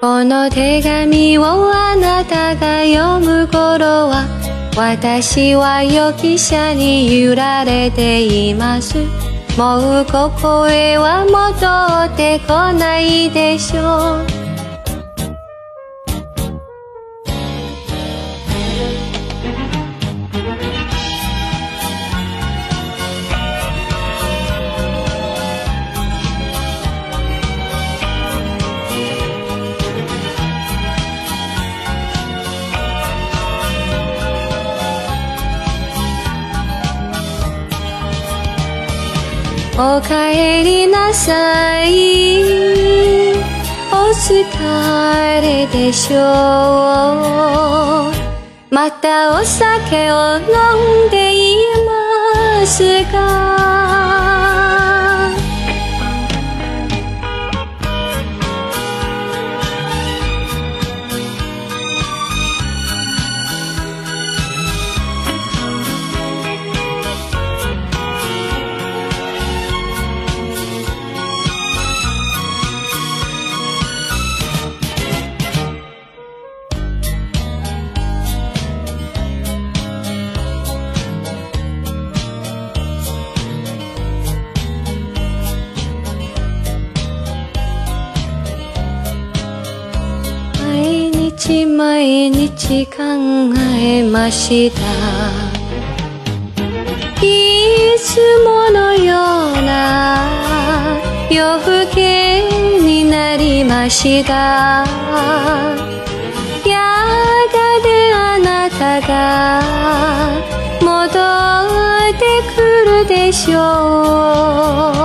この手紙をあなたが読む頃は私は予期者に揺られています。もうここへは戻ってこないでしょう。おかえりなさい。お疲れでしょう。またお酒を飲んでいますか日毎日考えました。いつものような夜更けになりました。やがてあなたが戻ってくるでしょう。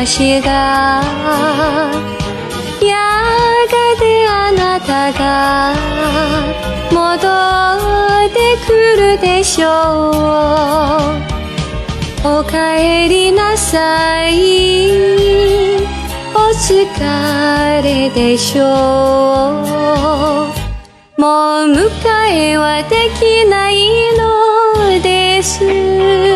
なりましたやがてあなたが戻ってくるでしょう。おかえりなさい。お疲れでしょう。もう迎えはできないのです。